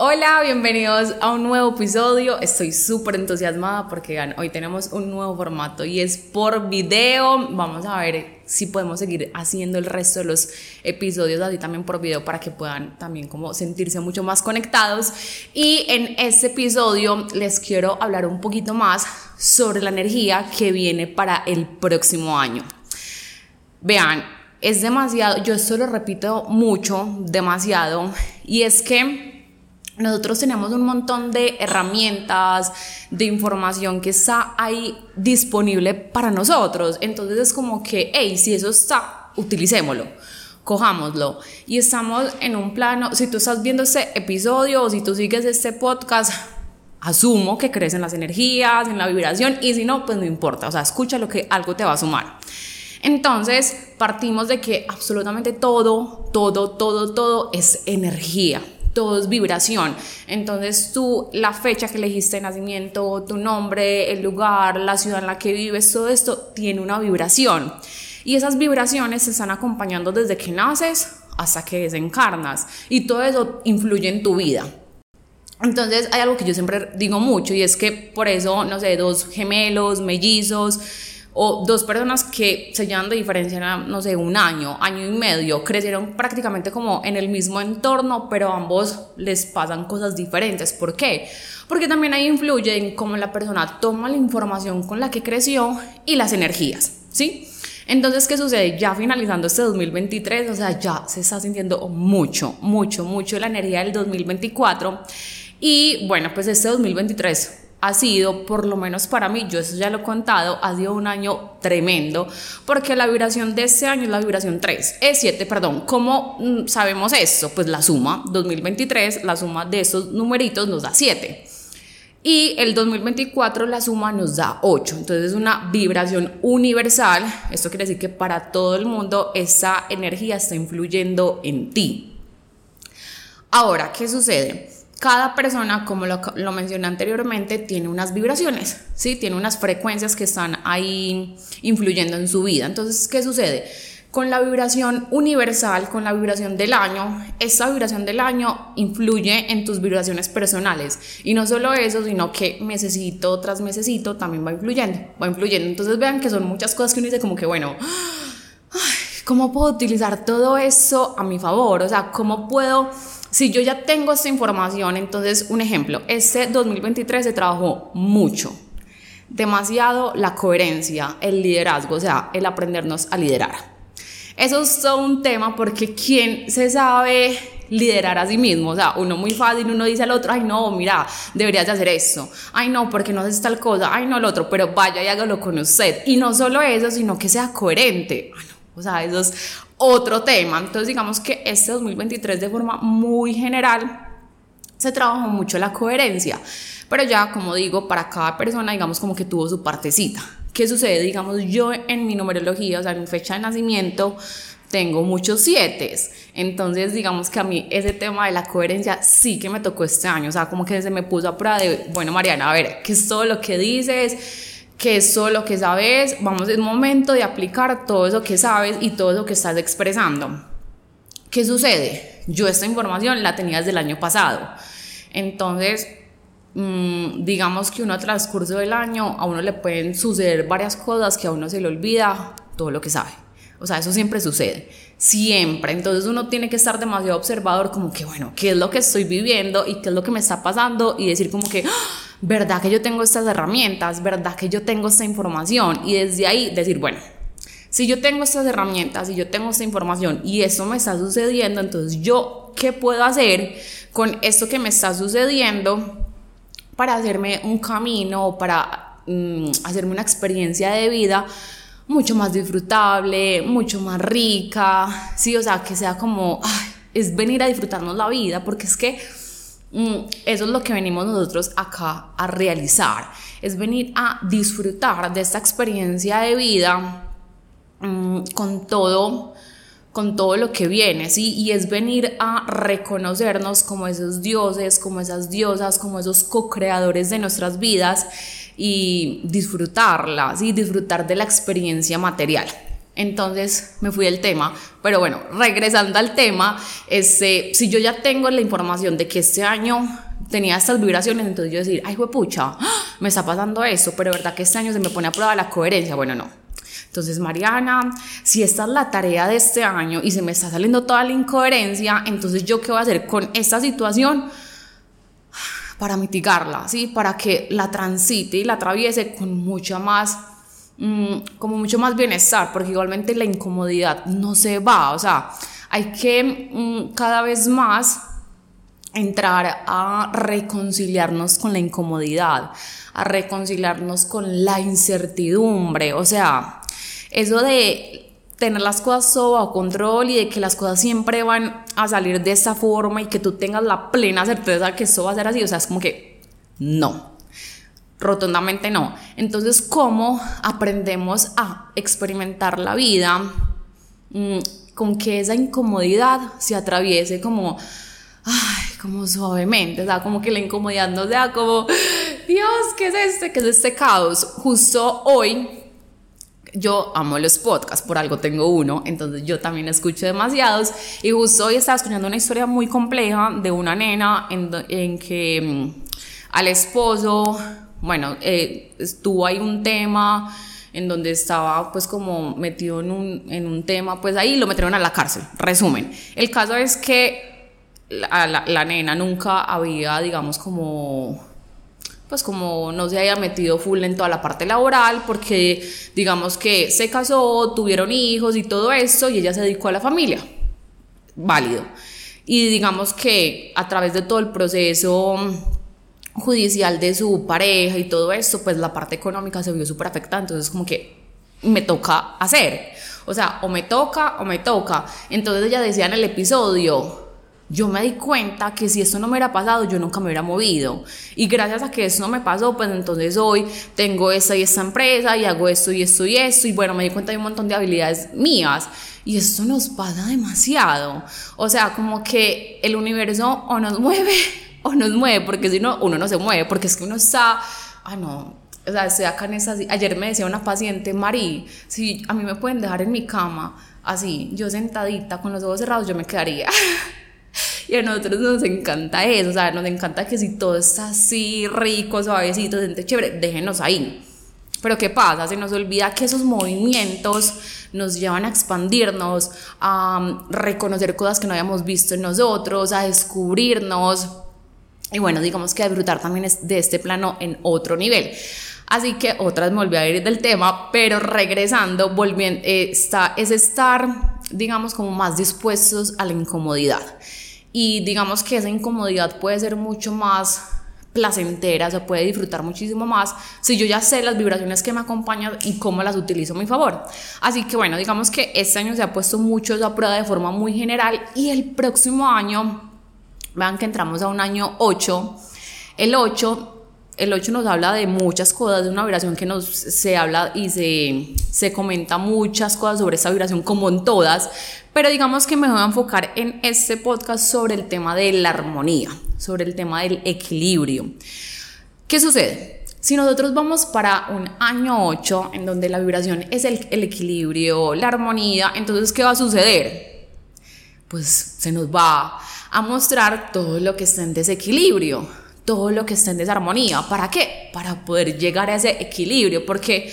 Hola, bienvenidos a un nuevo episodio. Estoy súper entusiasmada porque hoy tenemos un nuevo formato y es por video. Vamos a ver si podemos seguir haciendo el resto de los episodios así también por video para que puedan también como sentirse mucho más conectados. Y en este episodio les quiero hablar un poquito más sobre la energía que viene para el próximo año. Vean, es demasiado, yo esto lo repito mucho, demasiado, y es que nosotros tenemos un montón de herramientas, de información que está ahí disponible para nosotros. Entonces es como que, hey, si eso está, utilicémoslo, cojámoslo. Y estamos en un plano, si tú estás viendo este episodio o si tú sigues este podcast, asumo que crees en las energías, en la vibración, y si no, pues no importa, o sea, escucha lo que algo te va a sumar. Entonces, partimos de que absolutamente todo, todo, todo, todo es energía todo es vibración. Entonces tú, la fecha que elegiste de nacimiento, tu nombre, el lugar, la ciudad en la que vives, todo esto tiene una vibración. Y esas vibraciones se están acompañando desde que naces hasta que desencarnas. Y todo eso influye en tu vida. Entonces hay algo que yo siempre digo mucho y es que por eso, no sé, dos gemelos, mellizos, o dos personas que se llevan de diferencia, no sé, un año, año y medio, crecieron prácticamente como en el mismo entorno, pero a ambos les pasan cosas diferentes. ¿Por qué? Porque también ahí influye en cómo la persona toma la información con la que creció y las energías, ¿sí? Entonces, ¿qué sucede? Ya finalizando este 2023, o sea, ya se está sintiendo mucho, mucho, mucho la energía del 2024. Y bueno, pues este 2023 ha sido, por lo menos para mí, yo eso ya lo he contado, ha sido un año tremendo, porque la vibración de este año es la vibración 3, es 7, perdón. ¿Cómo mm, sabemos esto? Pues la suma 2023, la suma de esos numeritos nos da 7. Y el 2024 la suma nos da 8. Entonces es una vibración universal. Esto quiere decir que para todo el mundo esa energía está influyendo en ti. Ahora, ¿qué sucede? Cada persona, como lo, mencioné anteriormente, tiene unas vibraciones, ¿sí? Tiene unas frecuencias que están ahí influyendo en su vida. Entonces, ¿qué sucede? Con la vibración universal, con la vibración del año, esa vibración del año influye en tus vibraciones personales. Y no solo eso, sino que mesecito tras mesecito también va influyendo, va influyendo. Entonces vean que son muchas cosas que uno dice como que, bueno, ¿cómo puedo utilizar todo eso a mi favor? O sea, ¿cómo puedo si yo ya tengo esta información, entonces un ejemplo, este 2023 se trabajó mucho, demasiado la coherencia, el liderazgo, o sea, el aprendernos a liderar. Eso es todo un tema porque ¿quién se sabe liderar a sí mismo? O sea, uno muy fácil, uno dice al otro, ay no, mira, deberías de hacer esto, ay no, porque no haces tal cosa, ay no, el otro, pero vaya y hágalo con usted. Y no solo eso, sino que sea coherente. O sea, eso es otro tema. Entonces digamos que este 2023 de forma muy general se trabajó mucho la coherencia, pero ya como digo, para cada persona digamos como que tuvo su partecita. ¿Qué sucede? Digamos yo en mi numerología, o sea, en mi fecha de nacimiento, tengo muchos siete. Entonces, digamos que a mí ese tema de la coherencia sí que me tocó este año. O sea, como que se me puso a prueba de, bueno, Mariana, a ver, ¿qué es todo lo que dices? Que es solo que sabes, vamos, es momento de aplicar todo eso que sabes y todo eso que estás expresando. ¿Qué sucede? Yo esta información la tenía desde el año pasado. Entonces, mm, digamos que uno a transcurso del año, a uno le pueden suceder varias cosas que a uno se le olvida todo lo que sabe. O sea, eso siempre sucede, siempre. Entonces uno tiene que estar demasiado observador como que, bueno, ¿qué es lo que estoy viviendo y qué es lo que me está pasando? Y decir como que, ¡Ah! ¿verdad que yo tengo estas herramientas? ¿Verdad que yo tengo esta información? Y desde ahí decir, bueno, si yo tengo estas herramientas y yo tengo esta información y eso me está sucediendo, entonces yo, ¿qué puedo hacer con esto que me está sucediendo para hacerme un camino, para mm, hacerme una experiencia de vida? Mucho más disfrutable, mucho más rica, sí, o sea, que sea como, es venir a disfrutarnos la vida, porque es que Mm, eso es lo que venimos nosotros acá a realizar, es venir a disfrutar de esta experiencia de vida mm, con todo con todo lo que viene, ¿sí? Y es venir a reconocernos como esos dioses, como esas diosas, como esos co-creadores de nuestras vidas y disfrutarlas, y Disfrutar de la experiencia material. Entonces me fui del tema, pero bueno, regresando al tema, este, si yo ya tengo la información de que este año tenía estas vibraciones, entonces yo decir, ay, pucha, me está pasando eso, pero verdad que este año se me pone a prueba la coherencia. Bueno, no. Entonces, Mariana, si esta es la tarea de este año y se me está saliendo toda la incoherencia, entonces yo qué voy a hacer con esta situación para mitigarla, ¿sí? Para que la transite y la atraviese con mucha más Mm, como mucho más bienestar, porque igualmente la incomodidad no se va, o sea, hay que mm, cada vez más entrar a reconciliarnos con la incomodidad, a reconciliarnos con la incertidumbre, o sea, eso de tener las cosas bajo control y de que las cosas siempre van a salir de esa forma y que tú tengas la plena certeza que eso va a ser así, o sea, es como que no, Rotundamente no. Entonces, ¿cómo aprendemos a experimentar la vida mm, con que esa incomodidad se atraviese como, ay, como suavemente? O sea, como que la incomodidad no sea como, Dios, ¿qué es este? ¿Qué es este caos? Justo hoy yo amo los podcasts, por algo tengo uno, entonces yo también escucho demasiados. Y justo hoy estaba escuchando una historia muy compleja de una nena en, en que mm, al esposo bueno, eh, estuvo ahí un tema en donde estaba pues como metido en un, en un tema, pues ahí lo metieron a la cárcel, resumen. El caso es que la, la, nena nunca había, digamos, como pues como no se haya metido full en toda la parte laboral, porque digamos que se casó, tuvieron hijos y todo eso, y ella se dedicó a la familia. Válido. Y digamos que a través de todo el proceso judicial de su pareja y todo esto, pues la parte económica se vio súper afectada, entonces como que me toca hacer, o sea, o me toca o me toca. Entonces ella decía en el episodio, yo me di cuenta que si esto no me hubiera pasado, yo nunca me hubiera movido. Y gracias a que eso no me pasó, pues entonces hoy tengo esta y esta empresa y hago esto y esto y esto. Y bueno, me di cuenta de un montón de habilidades mías. Y esto nos pasa demasiado. O sea, como que el universo o nos mueve o nos mueve, porque si no, uno no se mueve, porque es que uno está, ah, no, o sea, estoy acá en esa, ayer me decía una paciente, Marí, si a mí me pueden dejar en mi cama, así, yo sentadita, con los ojos cerrados, yo me quedaría. Y a nosotros nos encanta eso, o sea, nos encanta que si todo está así rico, suavecito, gente chévere, déjenos ahí. Pero ¿qué pasa? Se nos olvida que esos movimientos nos llevan a expandirnos, a reconocer cosas que no habíamos visto en nosotros, a descubrirnos y bueno, digamos que disfrutar también de este plano en otro nivel. Así que otras me volví a ir del tema, pero regresando, volviendo, eh, está, es estar, digamos, como más dispuestos a la incomodidad. Y digamos que esa incomodidad puede ser mucho más placentera, se puede disfrutar muchísimo más si yo ya sé las vibraciones que me acompañan y cómo las utilizo a mi favor. Así que bueno, digamos que este año se ha puesto mucho esa prueba de forma muy general y el próximo año Vean que entramos a un año 8. El 8 el 8 nos habla de muchas cosas, de una vibración que nos se habla y se, se comenta muchas cosas sobre esa vibración, como en todas, pero digamos que me voy a enfocar en este podcast sobre el tema de la armonía, sobre el tema del equilibrio. ¿Qué sucede? Si nosotros vamos para un año 8, en donde la vibración es el, el equilibrio, la armonía, entonces, ¿qué va a suceder? Pues se nos va a mostrar todo lo que está en desequilibrio, todo lo que está en desarmonía. ¿Para qué? Para poder llegar a ese equilibrio, porque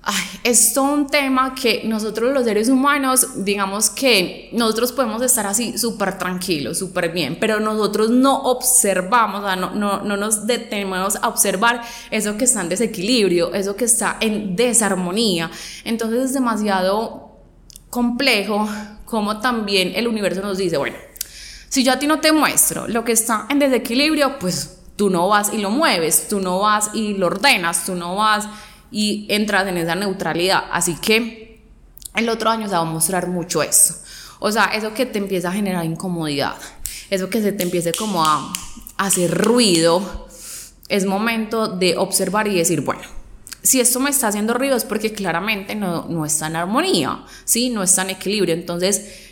ay, es todo un tema que nosotros los seres humanos, digamos que nosotros podemos estar así súper tranquilos, súper bien, pero nosotros no observamos, no, no, no nos detenemos a observar eso que está en desequilibrio, eso que está en desarmonía. Entonces es demasiado complejo como también el universo nos dice, bueno, si yo a ti no te muestro lo que está en desequilibrio, pues tú no vas y lo mueves, tú no vas y lo ordenas, tú no vas y entras en esa neutralidad. Así que el otro año se va a mostrar mucho eso. O sea, eso que te empieza a generar incomodidad, eso que se te empiece como a, hacer ruido, es momento de observar y decir, bueno, si esto me está haciendo ruido es porque claramente no, no está en armonía, ¿sí? No está en equilibrio. Entonces,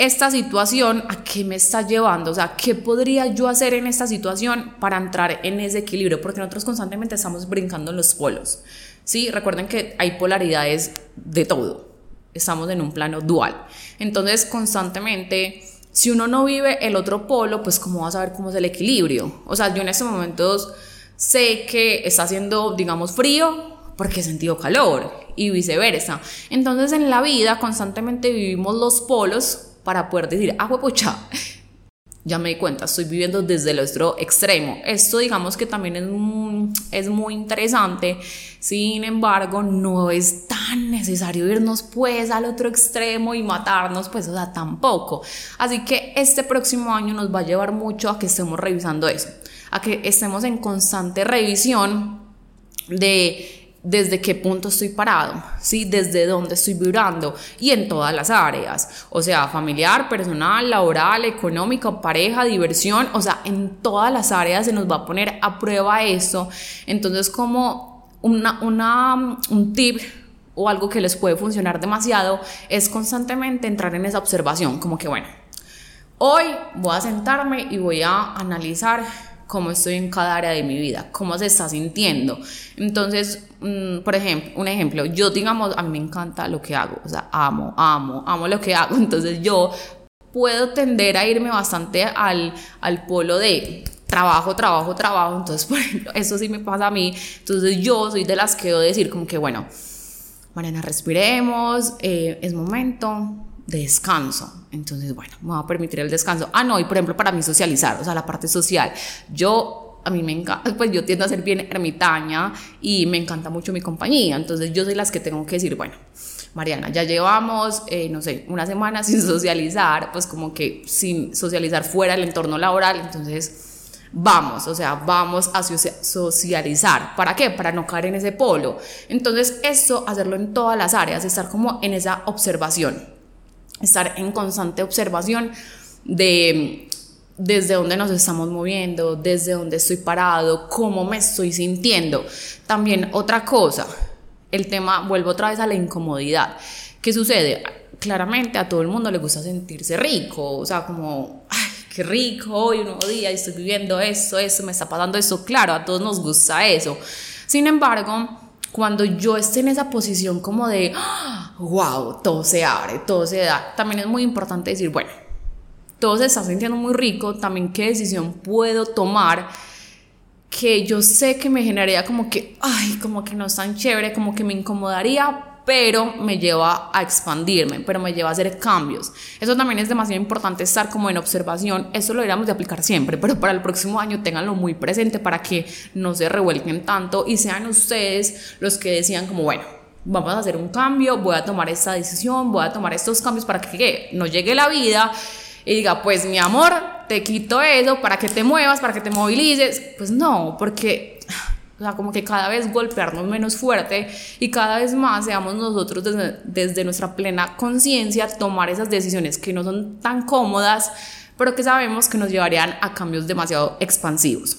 esta situación a qué me está llevando, o sea, qué podría yo hacer en esta situación para entrar en ese equilibrio, porque nosotros constantemente estamos brincando en los polos, ¿sí? Recuerden que hay polaridades de todo, estamos en un plano dual. Entonces, constantemente, si uno no vive el otro polo, pues cómo vas a ver cómo es el equilibrio. O sea, yo en estos momentos sé que está haciendo, digamos, frío porque he sentido calor y viceversa. Entonces, en la vida constantemente vivimos los polos para poder decir, ah, pucha, ya me di cuenta, estoy viviendo desde el otro extremo. Esto digamos que también es muy, es muy interesante, sin embargo no es tan necesario irnos pues al otro extremo y matarnos, pues o sea, tampoco. Así que este próximo año nos va a llevar mucho a que estemos revisando eso, a que estemos en constante revisión de desde qué punto estoy parado, ¿sí? Desde dónde estoy vibrando y en todas las áreas, o sea, familiar, personal, laboral, económico, pareja, diversión, o sea, en todas las áreas se nos va a poner a prueba eso. Entonces, como una, una, un tip o algo que les puede funcionar demasiado es constantemente entrar en esa observación, como que bueno, hoy voy a sentarme y voy a analizar cómo estoy en cada área de mi vida, cómo se está sintiendo. Entonces, mm, por ejemplo, un ejemplo, yo digamos, a mí me encanta lo que hago, o sea, amo, amo, amo lo que hago, entonces yo puedo tender a irme bastante al, al polo de trabajo, trabajo, trabajo, entonces, por ejemplo, eso sí me pasa a mí, entonces yo soy de las que debo decir como que, bueno, Mariana, respiremos, eh, es momento, de descanso. Entonces, bueno, me va a permitir el descanso. Ah, no, y por ejemplo, para mí socializar, o sea, la parte social. Yo, a mí me encanta, pues yo tiendo a ser bien ermitaña y me encanta mucho mi compañía. Entonces, yo soy las que tengo que decir, bueno, Mariana, ya llevamos, eh, no sé, una semana sin socializar, pues como que sin socializar fuera del entorno laboral. Entonces, vamos, o sea, vamos a socializar. ¿Para qué? Para no caer en ese polo. Entonces, esto, hacerlo en todas las áreas, estar como en esa observación estar en constante observación de desde dónde nos estamos moviendo, desde dónde estoy parado, cómo me estoy sintiendo. También otra cosa, el tema, vuelvo otra vez a la incomodidad. ¿Qué sucede? Claramente a todo el mundo le gusta sentirse rico, o sea, como, ay, qué rico, hoy un nuevo día, estoy viviendo esto, eso, me está pasando eso, claro, a todos nos gusta eso. Sin embargo, cuando yo esté en esa posición como de, wow, todo se abre, todo se da, también es muy importante decir, bueno, todo se está sintiendo muy rico, también qué decisión puedo tomar que yo sé que me generaría como que, ay, como que no es tan chévere, como que me incomodaría, pero me lleva a expandirme, pero me lleva a hacer cambios. Eso también es demasiado importante estar como en observación, eso lo deberíamos de aplicar siempre, pero para el próximo año ténganlo muy presente para que no se revuelquen tanto y sean ustedes los que decían como, bueno, vamos a hacer un cambio, voy a tomar esta decisión, voy a tomar estos cambios para que no llegue la vida y diga, pues mi amor, te quito eso para que te muevas, para que te movilices. Pues no, porque o sea, como que cada vez golpearnos menos fuerte y cada vez más seamos nosotros desde, nuestra plena conciencia tomar esas decisiones que no son tan cómodas, pero que sabemos que nos llevarían a cambios demasiado expansivos.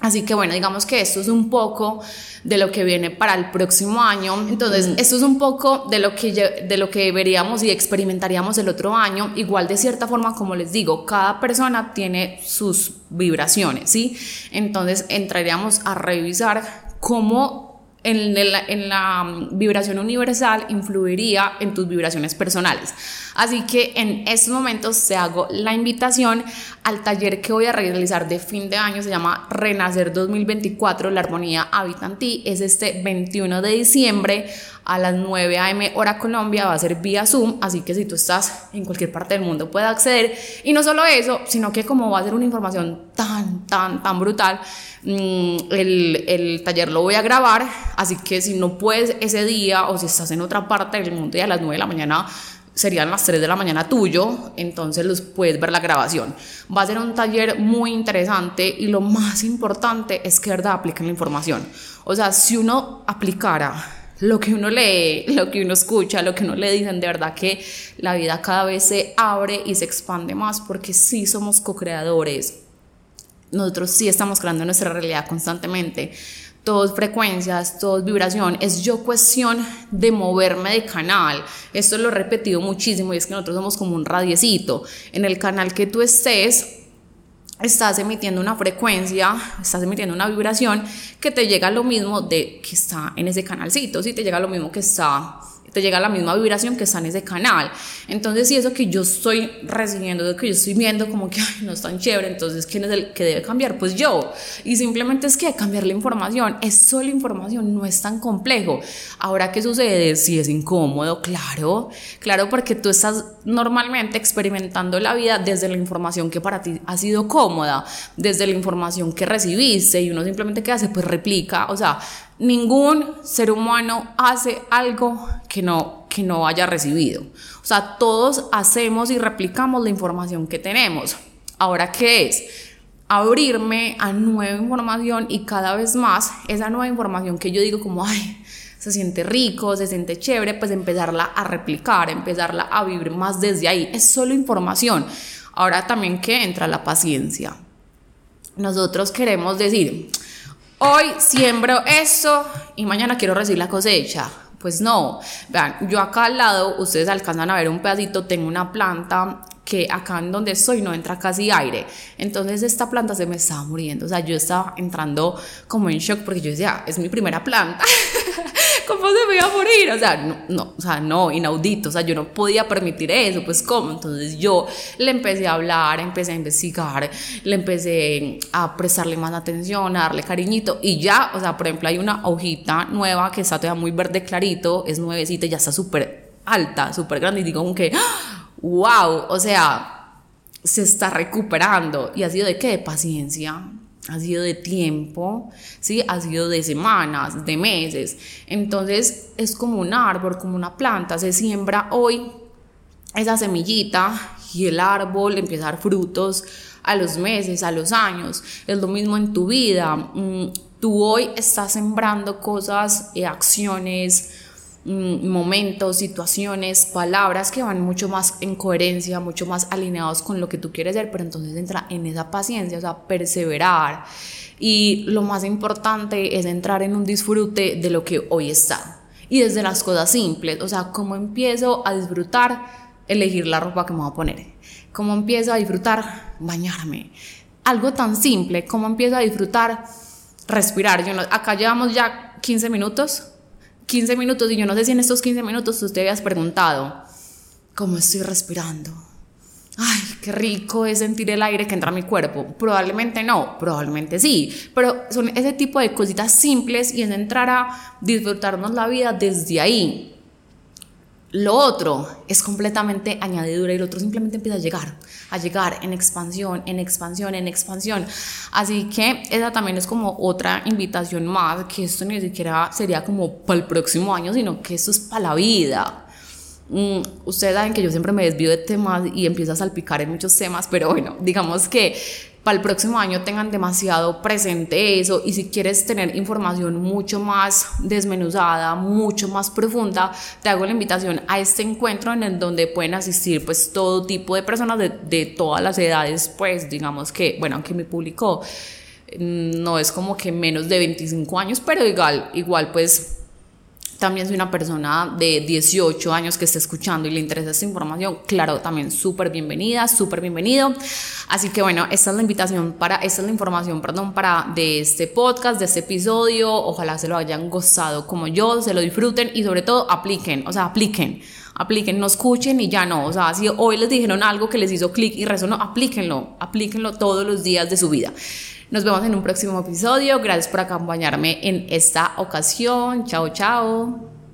Así que bueno, digamos que esto es un poco de lo que viene para el próximo año. Entonces, esto es un poco de lo que de lo que veríamos y experimentaríamos el otro año. Igual de cierta forma, como les digo, cada persona tiene sus vibraciones, ¿sí? Entonces, entraríamos a revisar cómo en, la mm, vibración universal influiría en tus vibraciones personales. Así que en estos momentos te hago la invitación al taller que voy a realizar de fin de año, se llama Renacer 2024, la armonía habita en ti, es este 21 de diciembre a las 9 a.m. hora Colombia, va a ser vía Zoom, así que si tú estás en cualquier parte del mundo puedes acceder. Y no solo eso, sino que como va a ser una información tan, tan, tan brutal, mm, el, el, taller lo voy a grabar, así que si no puedes ese día o si estás en otra parte del mundo y a las 9 de la mañana serían las 3 de la mañana tuyo, entonces los puedes ver la grabación. Va a ser un taller muy interesante y lo más importante es que verdad apliquen la información. O sea, si uno aplicara lo que uno lee, lo que uno escucha, lo que uno le dicen, de verdad que la vida cada vez se abre y se expande más porque sí somos co-creadores. Nosotros sí estamos creando nuestra realidad constantemente. Todos frecuencias, todos vibración. Es yo cuestión de moverme de canal. Esto lo he repetido muchísimo y es que nosotros somos como un radiecito. En el canal que tú estés, estás emitiendo una frecuencia, estás emitiendo una vibración que te llega lo mismo de que está en ese canalcito, si te llega lo mismo que está te llega la misma vibración que está en ese canal. Entonces, si eso que yo estoy recibiendo, eso que yo estoy viendo como que no es tan chévere, entonces, ¿quién es el que debe cambiar? Pues yo. Y simplemente es que cambiar la información, es solo información, no es tan complejo. Ahora, ¿qué sucede? Si es incómodo, claro, claro, porque tú estás normalmente experimentando la vida desde la información que para ti ha sido cómoda, desde la información que recibiste y uno simplemente ¿qué hace? Pues replica, o sea, ningún ser humano hace algo que no, que no haya recibido. O sea, todos hacemos y replicamos la información que tenemos. Ahora, ¿qué es? Abrirme a nueva información y cada vez más esa nueva información que yo digo como, ay, se siente rico, se siente chévere, pues empezarla a replicar, empezarla a vivir más desde ahí. Es solo información. Ahora también que entra la paciencia. Nosotros queremos decir, hoy siembro esto y mañana quiero recibir la cosecha. Pues no, vean, yo acá al lado, ustedes alcanzan a ver un pedacito, tengo una planta que acá en donde estoy no entra casi aire. Entonces esta planta se me estaba muriendo. O sea, yo estaba entrando como en shock porque yo decía, es mi primera planta. ¿Cómo se me iba a morir? O sea, no, no, o sea, no, inaudito, o sea, yo no podía permitir eso, pues ¿cómo? Entonces yo le empecé a hablar, empecé a investigar, le empecé a prestarle más atención, a darle cariñito y ya, o sea, por ejemplo, hay una hojita nueva que está todavía muy verde clarito, es nuevecita, ya está súper alta, súper grande y digo como que, wow, o sea, se está recuperando y ha sido de qué? Paciencia, ha sido de tiempo, ¿sí? ha sido de semanas, de meses. Entonces es como un árbol, como una planta, se siembra hoy esa semillita y el árbol empieza a dar frutos a los meses, a los años. Es lo mismo en tu vida. Mm, tú hoy estás sembrando cosas, eh, acciones, momentos, situaciones, palabras que van mucho más en coherencia, mucho más alineados con lo que tú quieres ser, pero entonces entra en esa paciencia, o sea, perseverar. Y lo más importante es entrar en un disfrute de lo que hoy está. Y desde las cosas simples, o sea, cómo empiezo a disfrutar elegir la ropa que me voy a poner, cómo empiezo a disfrutar bañarme, algo tan simple, cómo empiezo a disfrutar respirar. Yo acá llevamos ya 15 minutos 15 minutos y yo no sé si en estos 15 minutos tú te habías preguntado, ¿cómo estoy respirando? Ay, qué rico es sentir el aire que entra a mi cuerpo. Probablemente no, probablemente sí, pero son ese tipo de cositas simples y es entrar a disfrutarnos la vida desde ahí. Lo otro es completamente añadidura y lo otro simplemente empieza a llegar, a llegar en expansión, en expansión, en expansión. Así que esa también es como otra invitación más, que esto ni siquiera sería como para el próximo año, sino que esto es para la vida. Mm, ustedes saben que yo siempre me desvío de temas y empiezo a salpicar en muchos temas, pero bueno, digamos que para el próximo año tengan demasiado presente eso y si quieres tener información mucho más desmenuzada, mucho más profunda, te hago la invitación a este encuentro en el donde pueden asistir pues todo tipo de personas de, de todas las edades, pues digamos que, bueno, aunque mi público mm, no es como que menos de 25 años, pero igual, igual pues también soy una persona de 18 años que está escuchando y le interesa esta información, claro, también súper bienvenida, súper bienvenido. Así que bueno, esta es la invitación para, esta es la información, perdón, para de este podcast, de este episodio. Ojalá se lo hayan gozado como yo, se lo disfruten y sobre todo apliquen, o sea, apliquen apliquen, no escuchen y ya no. O sea, si hoy les dijeron algo que les hizo clic y resonó, aplíquenlo, aplíquenlo todos los días de su vida. Nos vemos en un próximo episodio. Gracias por acompañarme en esta ocasión. Chao, chao.